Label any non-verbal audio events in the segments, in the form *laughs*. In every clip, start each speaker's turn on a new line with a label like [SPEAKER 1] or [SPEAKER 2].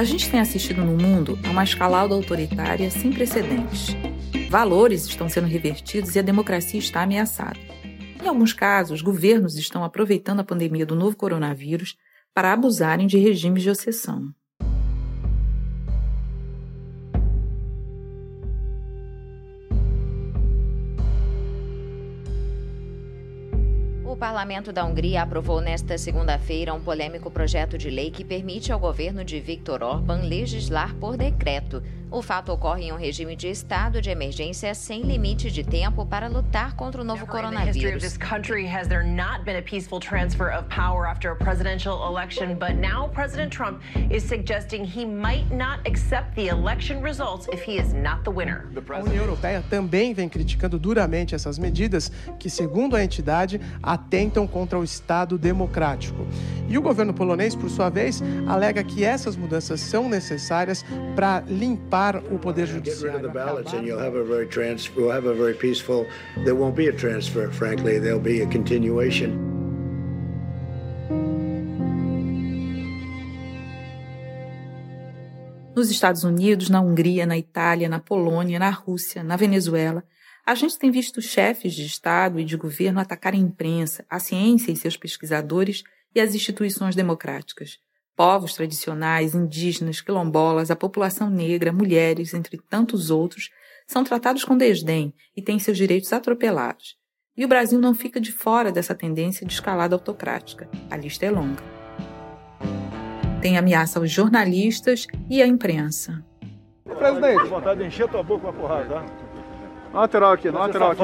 [SPEAKER 1] A gente tem assistido no mundo a uma escalada autoritária sem precedentes. Valores estão sendo revertidos e a democracia está ameaçada. Em alguns casos, governos estão aproveitando a pandemia do novo coronavírus para abusarem de regimes de exceção.
[SPEAKER 2] Parlamento da Hungria aprovou nesta segunda-feira um polêmico projeto de lei que permite ao governo de Viktor Orban legislar por decreto o fato ocorre em um regime de estado de emergência sem limite de tempo para lutar contra o novo coronavírus.
[SPEAKER 3] A União Europeia também vem criticando duramente essas medidas que, segundo a entidade, atentam contra o Estado democrático. E o governo polonês, por sua vez, alega que essas mudanças são necessárias para limpar o poder judiciário.
[SPEAKER 1] Nos Estados Unidos, na Hungria, na Itália, na Polônia, na Rússia, na Venezuela, a gente tem visto chefes de Estado e de governo atacar a imprensa, a ciência e seus pesquisadores e as instituições democráticas povos tradicionais, indígenas, quilombolas, a população negra, mulheres, entre tantos outros, são tratados com desdém e têm seus direitos atropelados. E o Brasil não fica de fora dessa tendência de escalada autocrática. A lista é longa. Tem ameaça aos jornalistas e à imprensa.
[SPEAKER 4] Presidente, vontade de encher tua boca com a porrada, tá?
[SPEAKER 5] Lateral aqui, lateral aqui.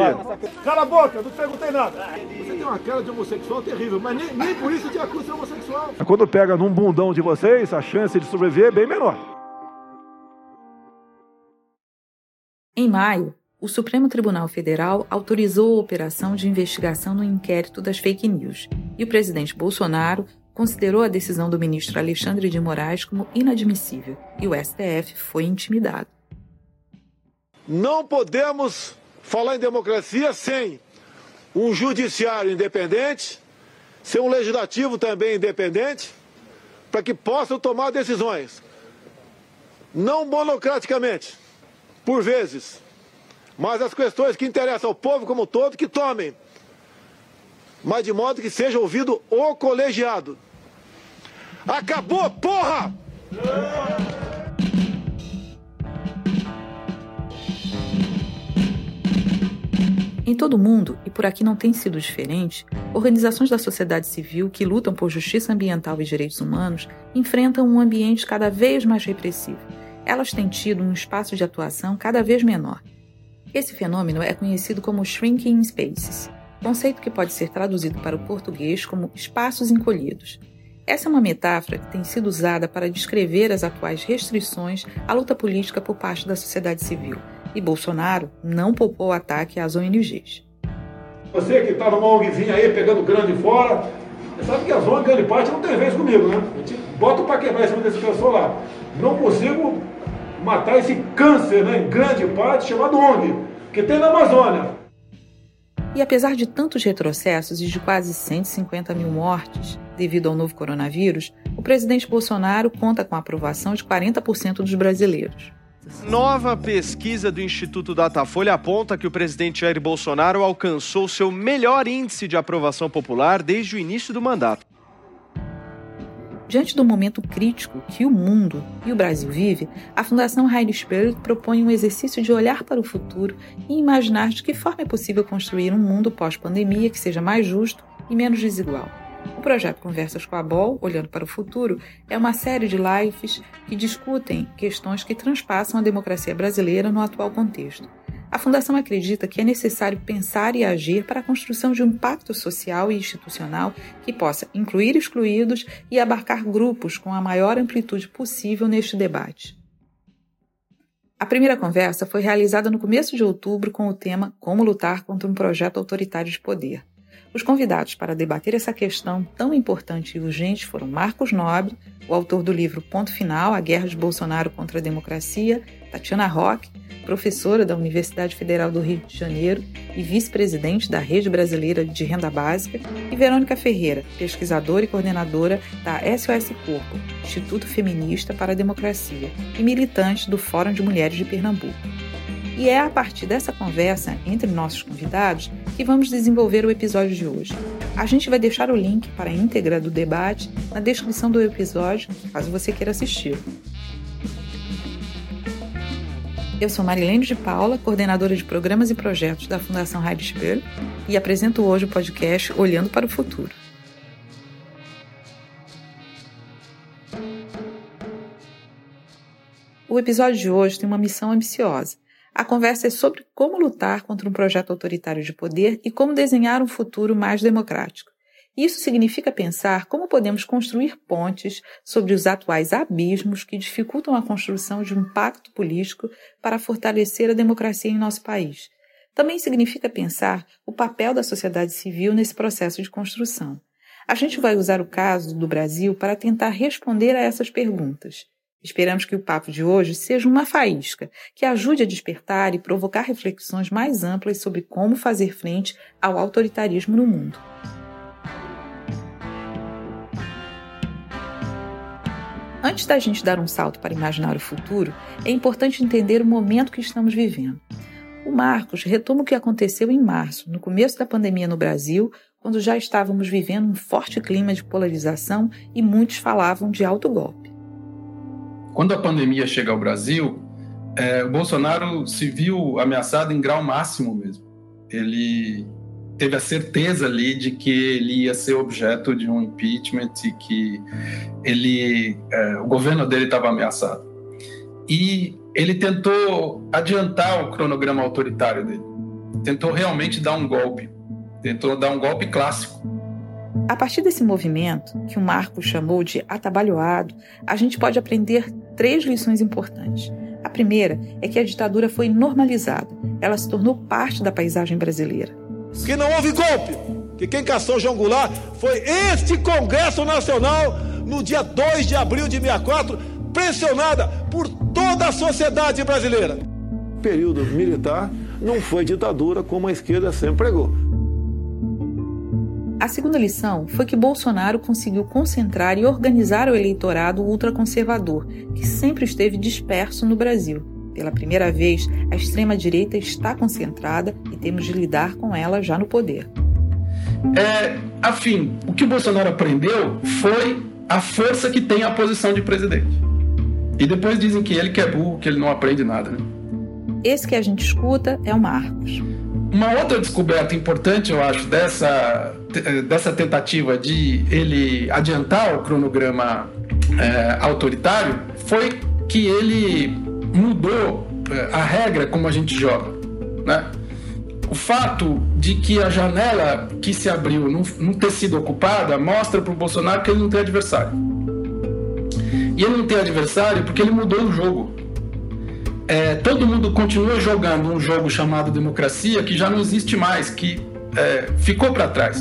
[SPEAKER 4] Cala a boca, não te perguntei nada. Você tem uma cara de homossexual terrível, mas nem, nem por isso te acusa de homossexual.
[SPEAKER 5] Quando pega num bundão de vocês, a chance de sobreviver é bem menor.
[SPEAKER 1] Em maio, o Supremo Tribunal Federal autorizou a operação de investigação no inquérito das fake news e o presidente Bolsonaro considerou a decisão do ministro Alexandre de Moraes como inadmissível e o STF foi intimidado.
[SPEAKER 4] Não podemos falar em democracia sem um judiciário independente, sem um legislativo também independente, para que possam tomar decisões. Não monocraticamente, por vezes, mas as questões que interessam ao povo como um todo, que tomem. Mas de modo que seja ouvido o colegiado. Acabou, porra!
[SPEAKER 1] Em todo o mundo, e por aqui não tem sido diferente, organizações da sociedade civil que lutam por justiça ambiental e direitos humanos enfrentam um ambiente cada vez mais repressivo. Elas têm tido um espaço de atuação cada vez menor. Esse fenômeno é conhecido como shrinking spaces, conceito que pode ser traduzido para o português como espaços encolhidos. Essa é uma metáfora que tem sido usada para descrever as atuais restrições à luta política por parte da sociedade civil e Bolsonaro não poupou o ataque às ONGs.
[SPEAKER 4] Você que está numa ONGzinha aí pegando grande fora, sabe que as ONGs, grande parte, não tem vez comigo, né? A gente bota para quebrar em cima desse pessoal lá. Não consigo matar esse câncer, né, em grande parte, chamado ONG, que tem na Amazônia.
[SPEAKER 1] E apesar de tantos retrocessos e de quase 150 mil mortes devido ao novo coronavírus, o presidente Bolsonaro conta com a aprovação de 40% dos brasileiros.
[SPEAKER 6] Nova pesquisa do Instituto Datafolha aponta que o presidente Jair Bolsonaro alcançou seu melhor índice de aprovação popular desde o início do mandato.
[SPEAKER 1] Diante do momento crítico que o mundo e o Brasil vive, a Fundação Heidelberg propõe um exercício de olhar para o futuro e imaginar de que forma é possível construir um mundo pós-pandemia que seja mais justo e menos desigual. O projeto Conversas com a BOL, Olhando para o Futuro, é uma série de lives que discutem questões que transpassam a democracia brasileira no atual contexto. A Fundação acredita que é necessário pensar e agir para a construção de um pacto social e institucional que possa incluir excluídos e abarcar grupos com a maior amplitude possível neste debate. A primeira conversa foi realizada no começo de outubro com o tema Como lutar contra um projeto autoritário de poder. Os convidados para debater essa questão tão importante e urgente foram Marcos Nobre, o autor do livro Ponto Final: A Guerra de Bolsonaro contra a Democracia, Tatiana Roque, professora da Universidade Federal do Rio de Janeiro e vice-presidente da Rede Brasileira de Renda Básica, e Verônica Ferreira, pesquisadora e coordenadora da SOS Corpo, Instituto Feminista para a Democracia, e militante do Fórum de Mulheres de Pernambuco. E é a partir dessa conversa entre nossos convidados que vamos desenvolver o episódio de hoje. A gente vai deixar o link para a íntegra do debate na descrição do episódio, caso você queira assistir. Eu sou Marilene de Paula, coordenadora de programas e projetos da Fundação Heidelberg e apresento hoje o podcast Olhando para o Futuro. O episódio de hoje tem uma missão ambiciosa. A conversa é sobre como lutar contra um projeto autoritário de poder e como desenhar um futuro mais democrático. Isso significa pensar como podemos construir pontes sobre os atuais abismos que dificultam a construção de um pacto político para fortalecer a democracia em nosso país. Também significa pensar o papel da sociedade civil nesse processo de construção. A gente vai usar o caso do Brasil para tentar responder a essas perguntas. Esperamos que o papo de hoje seja uma faísca que ajude a despertar e provocar reflexões mais amplas sobre como fazer frente ao autoritarismo no mundo. Antes da gente dar um salto para imaginar o futuro, é importante entender o momento que estamos vivendo. O Marcos retoma o que aconteceu em março, no começo da pandemia no Brasil, quando já estávamos vivendo um forte clima de polarização e muitos falavam de alto golpe.
[SPEAKER 7] Quando a pandemia chega ao Brasil, é, o Bolsonaro se viu ameaçado em grau máximo mesmo. Ele teve a certeza ali de que ele ia ser objeto de um impeachment e que ele, é, o governo dele estava ameaçado. E ele tentou adiantar o cronograma autoritário dele. Tentou realmente dar um golpe. Tentou dar um golpe clássico.
[SPEAKER 1] A partir desse movimento, que o Marco chamou de atabalhoado, a gente pode aprender três lições importantes. A primeira é que a ditadura foi normalizada, ela se tornou parte da paisagem brasileira
[SPEAKER 4] que não houve golpe, que quem caçou João Goulart foi este Congresso Nacional no dia 2 de abril de 64, pressionada por toda a sociedade brasileira.
[SPEAKER 8] O período militar não foi ditadura como a esquerda sempre pregou.
[SPEAKER 1] A segunda lição foi que Bolsonaro conseguiu concentrar e organizar o eleitorado ultraconservador, que sempre esteve disperso no Brasil. Pela primeira vez, a extrema-direita está concentrada e temos de lidar com ela já no poder.
[SPEAKER 7] É, afim, o que o Bolsonaro aprendeu foi a força que tem a posição de presidente. E depois dizem que ele que é burro, que ele não aprende nada. Né?
[SPEAKER 1] Esse que a gente escuta é o Marcos.
[SPEAKER 7] Uma outra descoberta importante, eu acho, dessa, dessa tentativa de ele adiantar o cronograma é, autoritário foi que ele mudou é, a regra como a gente joga, né? O fato de que a janela que se abriu não, não ter sido ocupada mostra para o Bolsonaro que ele não tem adversário. E ele não tem adversário porque ele mudou o jogo. É, todo mundo continua jogando um jogo chamado democracia que já não existe mais, que é, ficou para trás.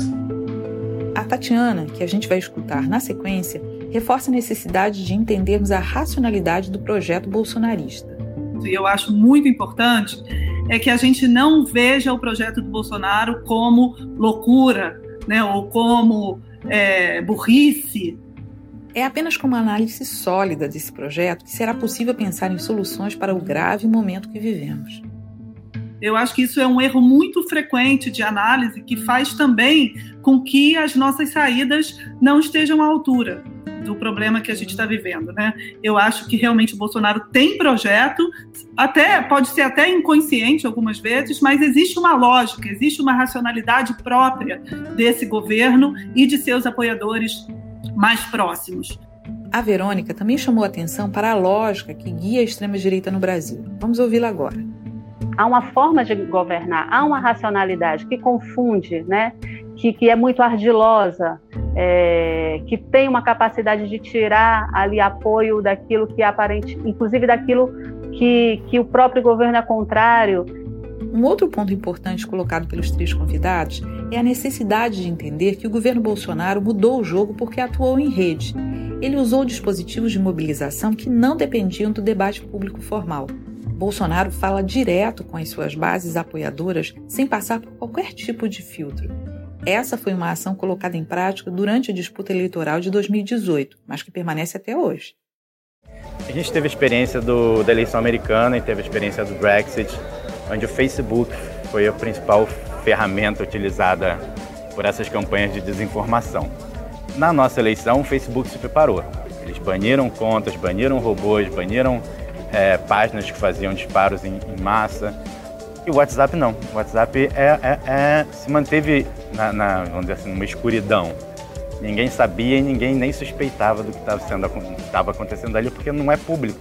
[SPEAKER 1] A Tatiana, que a gente vai escutar na sequência, reforça a necessidade de entendermos a racionalidade do projeto bolsonarista.
[SPEAKER 9] E eu acho muito importante é que a gente não veja o projeto do Bolsonaro como loucura, né, ou como é, burrice.
[SPEAKER 1] É apenas com uma análise sólida desse projeto que será possível pensar em soluções para o grave momento que vivemos.
[SPEAKER 9] Eu acho que isso é um erro muito frequente de análise que faz também com que as nossas saídas não estejam à altura do problema que a gente está vivendo, né? Eu acho que realmente o Bolsonaro tem projeto, até pode ser até inconsciente algumas vezes, mas existe uma lógica, existe uma racionalidade própria desse governo e de seus apoiadores mais próximos.
[SPEAKER 1] A Verônica também chamou atenção para a lógica que guia a extrema-direita no Brasil. Vamos ouvi-la agora.
[SPEAKER 10] Há uma forma de governar, há uma racionalidade que confunde, né? que, que é muito ardilosa, é, que tem uma capacidade de tirar ali apoio daquilo que é aparente, inclusive daquilo que, que o próprio governo é contrário.
[SPEAKER 1] Um outro ponto importante colocado pelos três convidados é a necessidade de entender que o governo Bolsonaro mudou o jogo porque atuou em rede. Ele usou dispositivos de mobilização que não dependiam do debate público formal. Bolsonaro fala direto com as suas bases apoiadoras sem passar por qualquer tipo de filtro. Essa foi uma ação colocada em prática durante a disputa eleitoral de 2018, mas que permanece até hoje.
[SPEAKER 11] A gente teve a experiência do, da eleição americana e teve a experiência do Brexit, onde o Facebook foi a principal ferramenta utilizada por essas campanhas de desinformação. Na nossa eleição, o Facebook se preparou. Eles baniram contas, baniram robôs, baniram é, páginas que faziam disparos em, em, massa. E o WhatsApp não. O WhatsApp é, é, é se manteve na, na, vamos dizer assim, numa escuridão. Ninguém sabia e ninguém nem suspeitava do que estava acontecendo ali, porque não é público.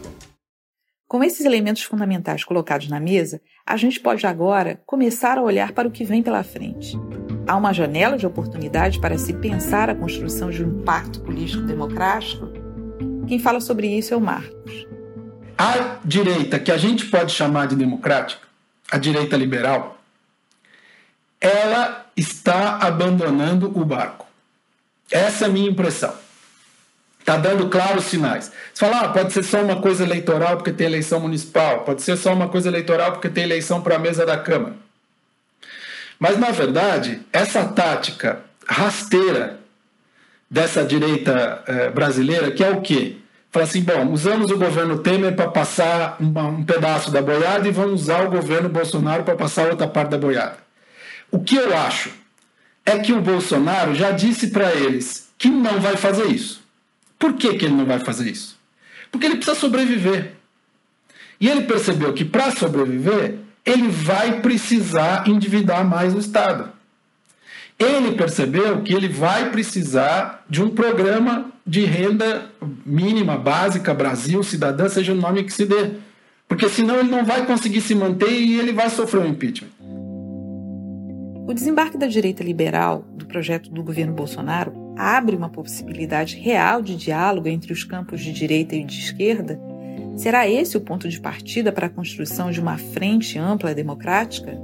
[SPEAKER 1] Com esses elementos fundamentais colocados na mesa, a gente pode agora começar a olhar para o que vem pela frente. Há uma janela de oportunidade para se pensar a construção de um pacto político democrático? Quem fala sobre isso é o Marcos.
[SPEAKER 7] A direita, que a gente pode chamar de democrática, a direita liberal, ela está abandonando o barco. Essa é a minha impressão. Está dando claros sinais. Você fala, ah, pode ser só uma coisa eleitoral porque tem eleição municipal, pode ser só uma coisa eleitoral porque tem eleição para a mesa da Câmara. Mas, na verdade, essa tática rasteira dessa direita eh, brasileira, que é o quê? Fala assim, bom, usamos o governo Temer para passar uma, um pedaço da boiada e vamos usar o governo Bolsonaro para passar outra parte da boiada. O que eu acho é que o Bolsonaro já disse para eles que não vai fazer isso. Por que, que ele não vai fazer isso? Porque ele precisa sobreviver. E ele percebeu que para sobreviver, ele vai precisar endividar mais o Estado. Ele percebeu que ele vai precisar de um programa de renda mínima, básica, Brasil, cidadã, seja o nome que se dê. Porque senão ele não vai conseguir se manter e ele vai sofrer um impeachment.
[SPEAKER 1] O desembarque da direita liberal do projeto do governo Bolsonaro abre uma possibilidade real de diálogo entre os campos de direita e de esquerda? Será esse o ponto de partida para a construção de uma frente ampla democrática?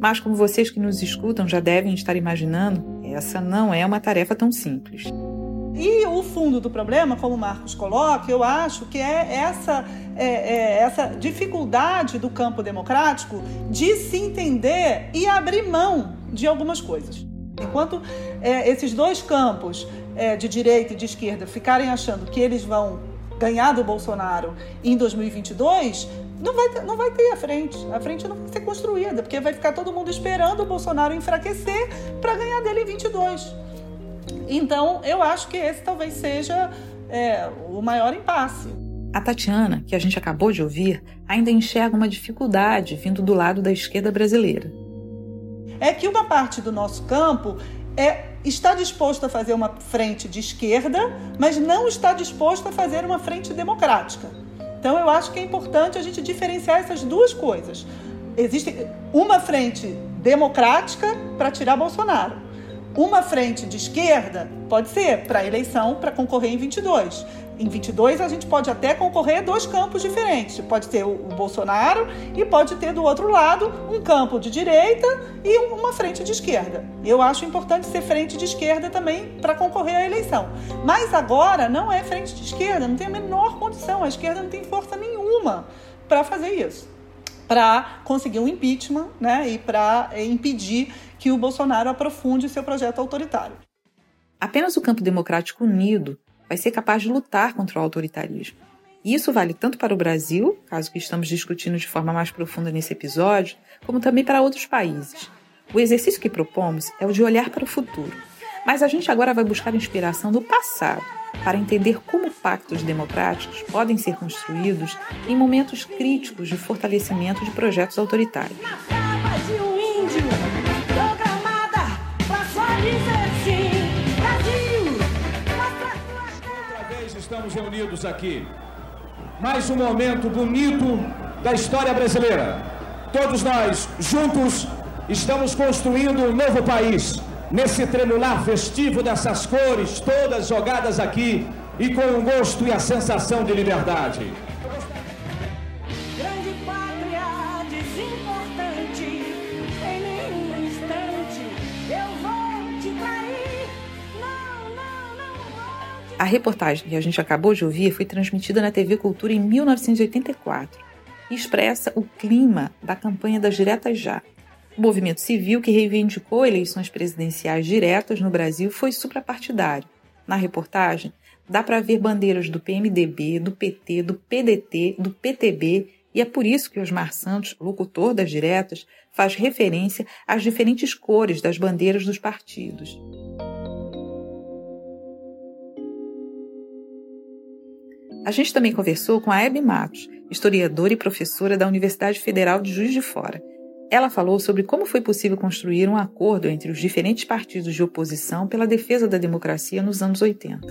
[SPEAKER 1] Mas, como vocês que nos escutam já devem estar imaginando, essa não é uma tarefa tão simples.
[SPEAKER 9] E o fundo do problema, como o Marcos coloca, eu acho que é essa, é, é essa dificuldade do campo democrático de se entender e abrir mão de algumas coisas. Enquanto é, esses dois campos, é, de direita e de esquerda, ficarem achando que eles vão ganhar do Bolsonaro em 2022, não vai, ter, não vai ter a frente. A frente não vai ser construída, porque vai ficar todo mundo esperando o Bolsonaro enfraquecer para ganhar dele em 22. Então, eu acho que esse talvez seja é, o maior impasse.
[SPEAKER 1] A Tatiana, que a gente acabou de ouvir, ainda enxerga uma dificuldade vindo do lado da esquerda brasileira.
[SPEAKER 9] É que uma parte do nosso campo é, está disposto a fazer uma frente de esquerda, mas não está disposto a fazer uma frente democrática. Então, eu acho que é importante a gente diferenciar essas duas coisas. Existe uma frente democrática para tirar Bolsonaro uma frente de esquerda pode ser para eleição para concorrer em 22. Em 22 a gente pode até concorrer dois campos diferentes. Pode ter o Bolsonaro e pode ter do outro lado um campo de direita e uma frente de esquerda. Eu acho importante ser frente de esquerda também para concorrer à eleição. Mas agora não é frente de esquerda, não tem a menor condição. A esquerda não tem força nenhuma para fazer isso para conseguir um impeachment né, e para eh, impedir que o Bolsonaro aprofunde seu projeto autoritário.
[SPEAKER 1] Apenas o campo democrático unido vai ser capaz de lutar contra o autoritarismo. E isso vale tanto para o Brasil, caso que estamos discutindo de forma mais profunda nesse episódio, como também para outros países. O exercício que propomos é o de olhar para o futuro. Mas a gente agora vai buscar inspiração do passado para entender como pactos democráticos podem ser construídos em momentos críticos de fortalecimento de projetos autoritários.
[SPEAKER 12] Estamos reunidos aqui. Mais um momento bonito da história brasileira. Todos nós, juntos, estamos construindo um novo país nesse tremular festivo dessas cores todas jogadas aqui e com o gosto e a sensação de liberdade.
[SPEAKER 1] A reportagem que a gente acabou de ouvir foi transmitida na TV Cultura em 1984. e expressa o clima da campanha das diretas já. O movimento civil que reivindicou eleições presidenciais diretas no Brasil foi suprapartidário. Na reportagem, dá para ver bandeiras do PMDB, do PT, do PDT, do PTB, e é por isso que Osmar Santos, locutor das diretas, faz referência às diferentes cores das bandeiras dos partidos. A gente também conversou com a Hebe Matos, historiadora e professora da Universidade Federal de Juiz de Fora. Ela falou sobre como foi possível construir um acordo entre os diferentes partidos de oposição pela defesa da democracia nos anos 80.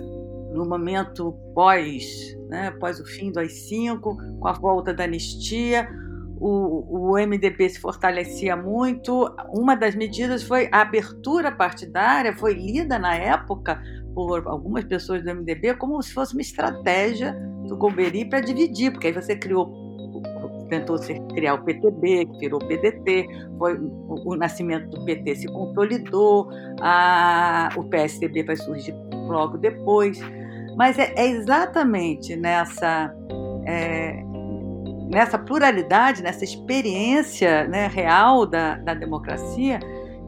[SPEAKER 13] No momento pós, né, pós o fim do AI-5, com a volta da anistia, o, o MDB se fortalecia muito. Uma das medidas foi a abertura partidária, foi lida na época por algumas pessoas do MDB como se fosse uma estratégia do Golbery para dividir, porque aí você criou tentou -se criar o PTB, que virou o PDT, foi o, o, nascimento do PT se consolidou, a, o PSDB vai surgir logo depois, mas é, é exatamente nessa é, nessa pluralidade, nessa experiência né, real da, da democracia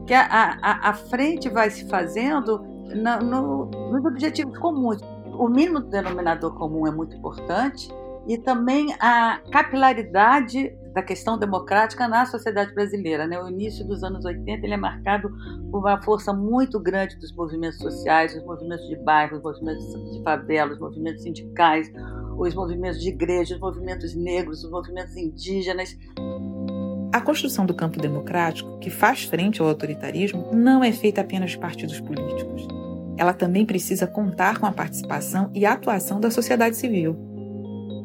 [SPEAKER 13] que a, a, a frente vai se fazendo no, no, nos objetivos comuns. O mínimo denominador comum é muito importante e também a capilaridade da questão democrática na sociedade brasileira. Né? O início dos anos 80 ele é marcado por uma força muito grande dos movimentos sociais, os movimentos de bairro, os movimentos de favela, os movimentos sindicais, os movimentos de igreja, os movimentos negros, os movimentos indígenas.
[SPEAKER 1] A construção do campo democrático, que faz frente ao autoritarismo, não é feita apenas de partidos políticos ela também precisa contar com a participação e a atuação da sociedade civil.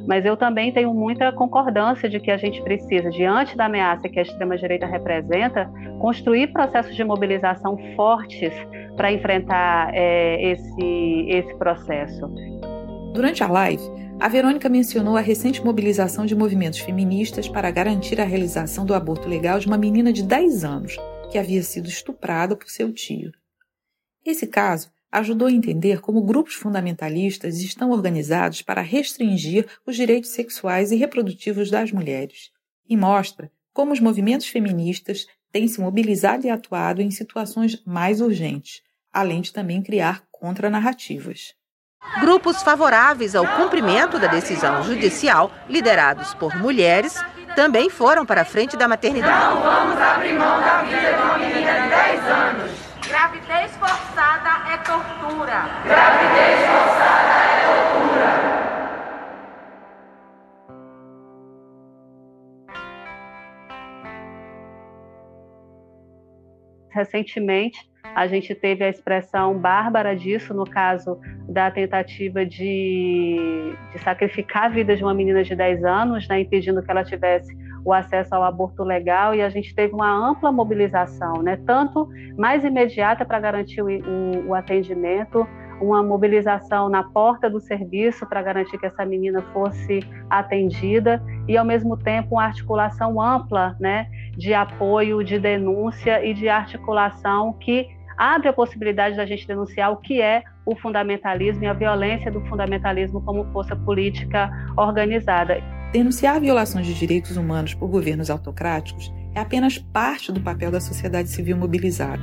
[SPEAKER 10] Mas eu também tenho muita concordância de que a gente precisa, diante da ameaça que a extrema-direita representa, construir processos de mobilização fortes para enfrentar é, esse, esse processo.
[SPEAKER 1] Durante a live, a Verônica mencionou a recente mobilização de movimentos feministas para garantir a realização do aborto legal de uma menina de 10 anos, que havia sido estuprada por seu tio. Esse caso ajudou a entender como grupos fundamentalistas estão organizados para restringir os direitos sexuais e reprodutivos das mulheres, e mostra como os movimentos feministas têm se mobilizado e atuado em situações mais urgentes, além de também criar contranarrativas.
[SPEAKER 14] Grupos favoráveis ao cumprimento da decisão judicial, liderados por mulheres, também foram para a frente da maternidade.
[SPEAKER 15] Não vamos abrir mão da vida de uma menina de 10 anos.
[SPEAKER 16] Gravidez forçada é tortura.
[SPEAKER 15] Gravidez forçada é tortura.
[SPEAKER 10] Recentemente, a gente teve a expressão bárbara disso, no caso da tentativa de, de sacrificar a vida de uma menina de 10 anos, né, impedindo que ela tivesse o acesso ao aborto legal e a gente teve uma ampla mobilização, né? tanto mais imediata para garantir o, o, o atendimento, uma mobilização na porta do serviço para garantir que essa menina fosse atendida e ao mesmo tempo uma articulação ampla, né, de apoio, de denúncia e de articulação que abre a possibilidade da gente denunciar o que é o fundamentalismo e a violência do fundamentalismo como força política organizada.
[SPEAKER 1] Denunciar violações de direitos humanos por governos autocráticos é apenas parte do papel da sociedade civil mobilizada.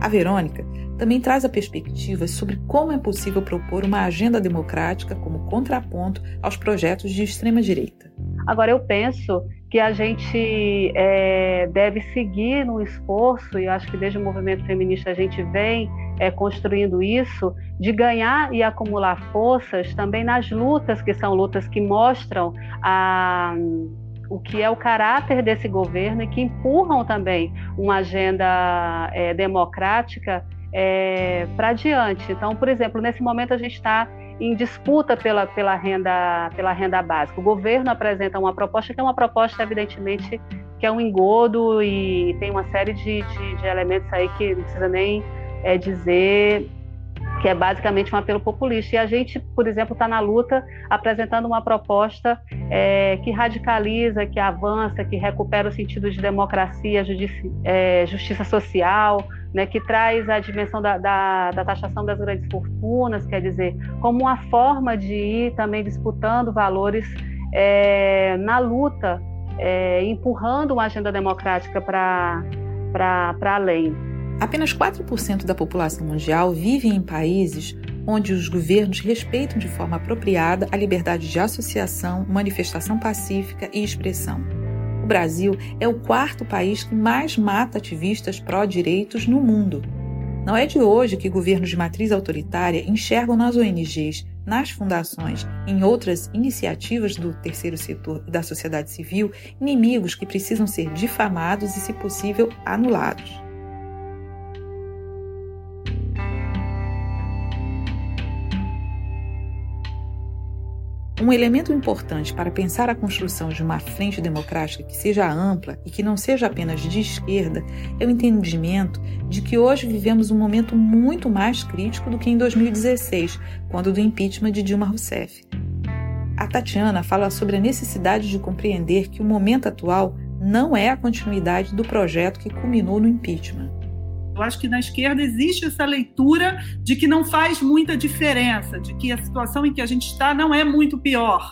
[SPEAKER 1] A Verônica também traz a perspectiva sobre como é possível propor uma agenda democrática como contraponto aos projetos de extrema-direita.
[SPEAKER 10] Agora, eu penso que a gente é, deve seguir no esforço, e acho que desde o movimento feminista a gente vem é, construindo isso, de ganhar e acumular forças também nas lutas, que são lutas que mostram a, o que é o caráter desse governo e que empurram também uma agenda é, democrática é, para diante. Então, por exemplo, nesse momento a gente está em disputa pela, pela, renda, pela renda básica. O governo apresenta uma proposta que é uma proposta, evidentemente, que é um engodo e tem uma série de, de, de elementos aí que não precisa nem é, dizer que é basicamente um apelo populista. E a gente, por exemplo, está na luta apresentando uma proposta é, que radicaliza, que avança, que recupera o sentido de democracia, é, justiça social, né, que traz a dimensão da, da, da, taxação das grandes fortunas, quer dizer, como uma forma de ir também disputando valores é, na luta é, empurrando uma agenda democrática para além.
[SPEAKER 1] Apenas 4% da população mundial vive em países onde os governos respeitam de forma apropriada a liberdade de associação, manifestação pacífica e expressão. Brasil é o quarto país que mais mata ativistas pró-direitos no mundo. Não é de hoje que governos de matriz autoritária enxergam nas ONGs, nas fundações em outras iniciativas do terceiro setor e da sociedade civil inimigos que precisam ser difamados e, se possível, anulados. Um elemento importante para pensar a construção de uma frente democrática que seja ampla e que não seja apenas de esquerda é o entendimento de que hoje vivemos um momento muito mais crítico do que em 2016, quando do impeachment de Dilma Rousseff. A Tatiana fala sobre a necessidade de compreender que o momento atual não é a continuidade do projeto que culminou no impeachment.
[SPEAKER 9] Eu acho que na esquerda existe essa leitura de que não faz muita diferença, de que a situação em que a gente está não é muito pior,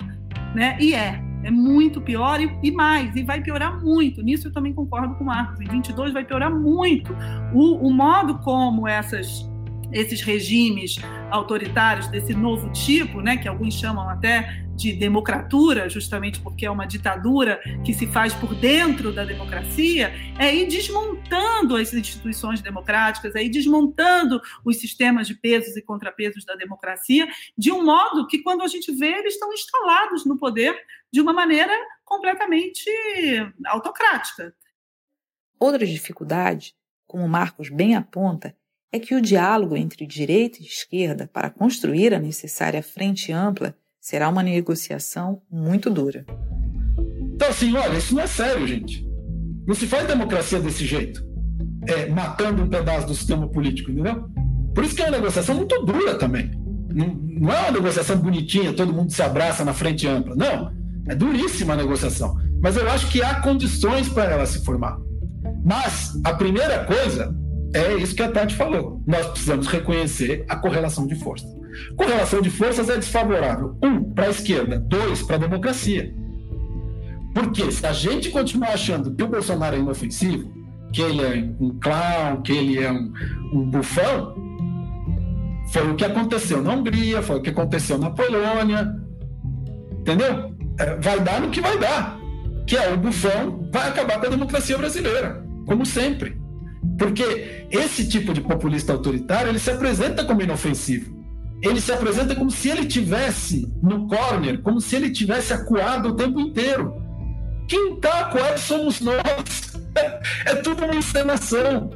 [SPEAKER 9] né? E é, é muito pior e, e mais, e vai piorar muito. Nisso eu também concordo com o Marcos. Em 22 vai piorar muito. O, o modo como essas esses regimes autoritários desse novo tipo, né, que alguns chamam até de democratura, justamente porque é uma ditadura que se faz por dentro da democracia, é ir desmontando as instituições democráticas, é ir desmontando os sistemas de pesos e contrapesos da democracia, de um modo que, quando a gente vê, eles estão instalados no poder de uma maneira completamente autocrática.
[SPEAKER 1] Outra dificuldade, como Marcos bem aponta, é que o diálogo entre direita e esquerda para construir a necessária frente ampla será uma negociação muito dura.
[SPEAKER 7] Então, assim, olha, isso não é sério, gente. Não se faz democracia desse jeito, é, matando um pedaço do sistema político, entendeu? Por isso que é uma negociação muito dura também. Não, não é uma negociação bonitinha, todo mundo se abraça na frente ampla. Não, é duríssima a negociação. Mas eu acho que há condições para ela se formar. Mas a primeira coisa é isso que a Tati falou. Nós precisamos reconhecer a correlação de forças. Correlação de forças é desfavorável. Um, para a esquerda. Dois, para a democracia. Porque se a gente continuar achando que o Bolsonaro é inofensivo, que ele é um clown, que ele é um, um bufão, foi o que aconteceu na Hungria, foi o que aconteceu na Polônia. Entendeu? É, vai dar no que vai dar. Que é o bufão, vai acabar com a democracia brasileira, como sempre. Porque esse tipo de populista autoritário, ele se apresenta como inofensivo. Ele se apresenta como se ele tivesse no corner, como se ele tivesse acuado o tempo inteiro. Quem está acuado somos nós. *laughs* É tudo uma encenação.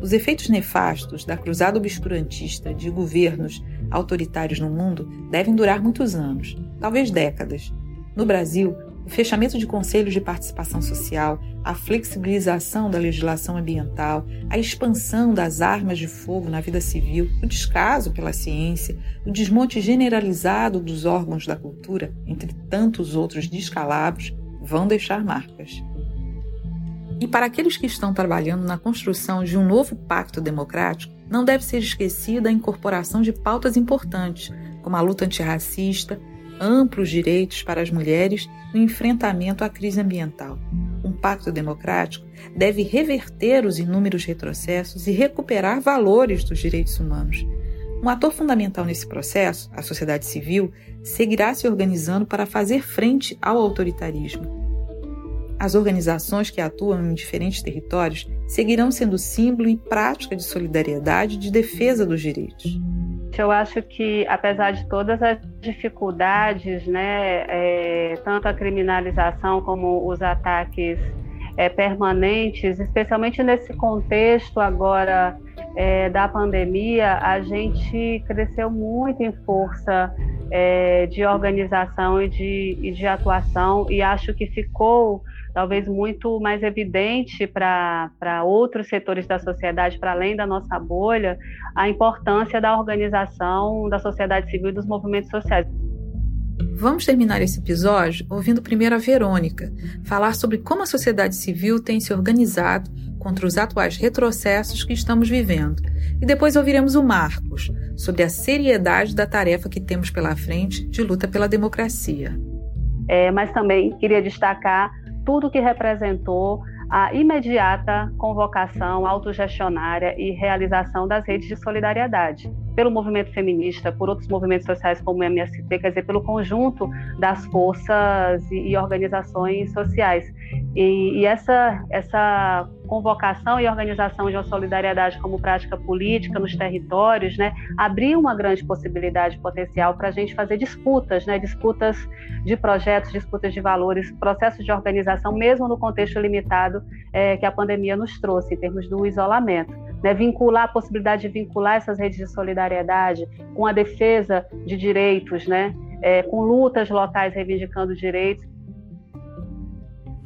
[SPEAKER 1] Os efeitos nefastos da cruzada obscurantista de governos autoritários no mundo devem durar muitos anos, talvez décadas, no Brasil, o fechamento de conselhos de participação social, a flexibilização da legislação ambiental, a expansão das armas de fogo na vida civil, o descaso pela ciência, o desmonte generalizado dos órgãos da cultura, entre tantos outros descalabros, vão deixar marcas. E para aqueles que estão trabalhando na construção de um novo pacto democrático, não deve ser esquecida a incorporação de pautas importantes, como a luta antirracista, amplos direitos para as mulheres no enfrentamento à crise ambiental. Um pacto democrático deve reverter os inúmeros retrocessos e recuperar valores dos direitos humanos. Um ator fundamental nesse processo, a sociedade civil, seguirá se organizando para fazer frente ao autoritarismo. As organizações que atuam em diferentes territórios seguirão sendo símbolo e prática de solidariedade e de defesa dos direitos
[SPEAKER 10] eu acho que, apesar de todas as dificuldades, né, é, tanto a criminalização como os ataques é, permanentes, especialmente nesse contexto agora é, da pandemia, a gente cresceu muito em força é, de organização e de, e de atuação, e acho que ficou talvez muito mais evidente para outros setores da sociedade, para além da nossa bolha, a importância da organização da sociedade civil e dos movimentos sociais.
[SPEAKER 1] Vamos terminar esse episódio ouvindo primeiro a Verônica falar sobre como a sociedade civil tem se organizado contra os atuais retrocessos que estamos vivendo. E depois ouviremos o Marcos sobre a seriedade da tarefa que temos pela frente de luta pela democracia.
[SPEAKER 10] É, mas também queria destacar tudo que representou a imediata convocação autogestionária e realização das redes de solidariedade pelo movimento feminista, por outros movimentos sociais como o MST, quer dizer, pelo conjunto das forças e, organizações sociais. E, e, essa, essa convocação e organização de uma solidariedade como prática política nos territórios, né, abriu uma grande possibilidade potencial para a gente fazer disputas, né, disputas de projetos, disputas de valores, processos de organização, mesmo no contexto limitado é, que a pandemia nos trouxe, em termos do isolamento né, vincular a possibilidade de vincular essas redes de solidariedade com a defesa de direitos, né, é, com lutas locais reivindicando direitos.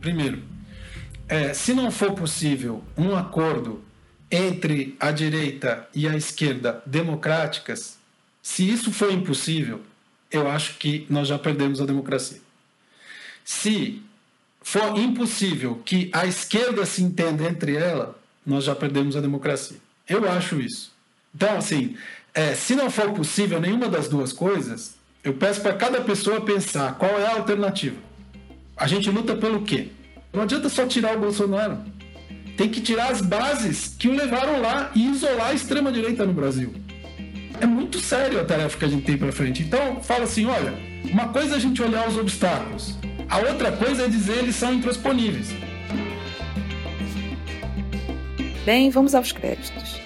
[SPEAKER 7] Primeiro, é, se não for possível um acordo entre a direita e a esquerda democráticas, se isso for impossível, eu acho que nós já perdemos a democracia. Se for impossível que a esquerda se entenda entre ela, nós já perdemos a democracia. Eu acho isso. Então, assim, é, se não for possível nenhuma das duas coisas, eu peço para cada pessoa pensar qual é a alternativa. A gente luta pelo quê? Não adianta só tirar o Bolsonaro. Tem que tirar as bases que o levaram lá e isolar a extrema-direita no Brasil. É muito sério a tarefa que a gente tem para frente. Então, fala assim: olha, uma coisa é a gente olhar os obstáculos, a outra coisa é dizer eles são intransponíveis.
[SPEAKER 1] Bem, vamos aos créditos.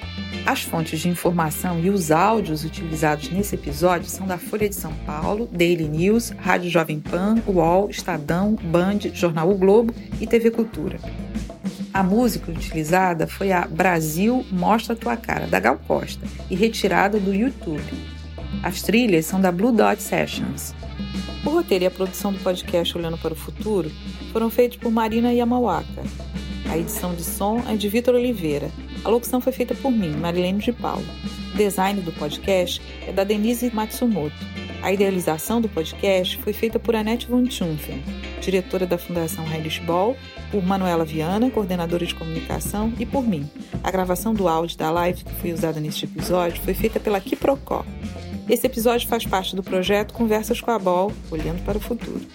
[SPEAKER 1] As fontes de informação e os áudios utilizados nesse episódio são da Folha de São Paulo, Daily News, Rádio Jovem Pan, UOL, Estadão, Band, Jornal o Globo e TV Cultura. A música utilizada foi a Brasil Mostra Tua Cara, da Gal Costa, e retirada do YouTube. As trilhas são da Blue Dot Sessions. O roteiro e a produção do podcast Olhando para o Futuro foram feitos por Marina Yamawaka. A edição de som é de Vitor Oliveira. A locução foi feita por mim, Marilene de Paulo. O design do podcast é da Denise Matsumoto. A idealização do podcast foi feita por Annette von Schumpfen, diretora da Fundação Heinrich Ball, por Manuela Viana, coordenadora de comunicação, e por mim. A gravação do áudio da live que foi usada neste episódio foi feita pela Kiprocó. Esse episódio faz parte do projeto Conversas com a Ball, Olhando para o Futuro.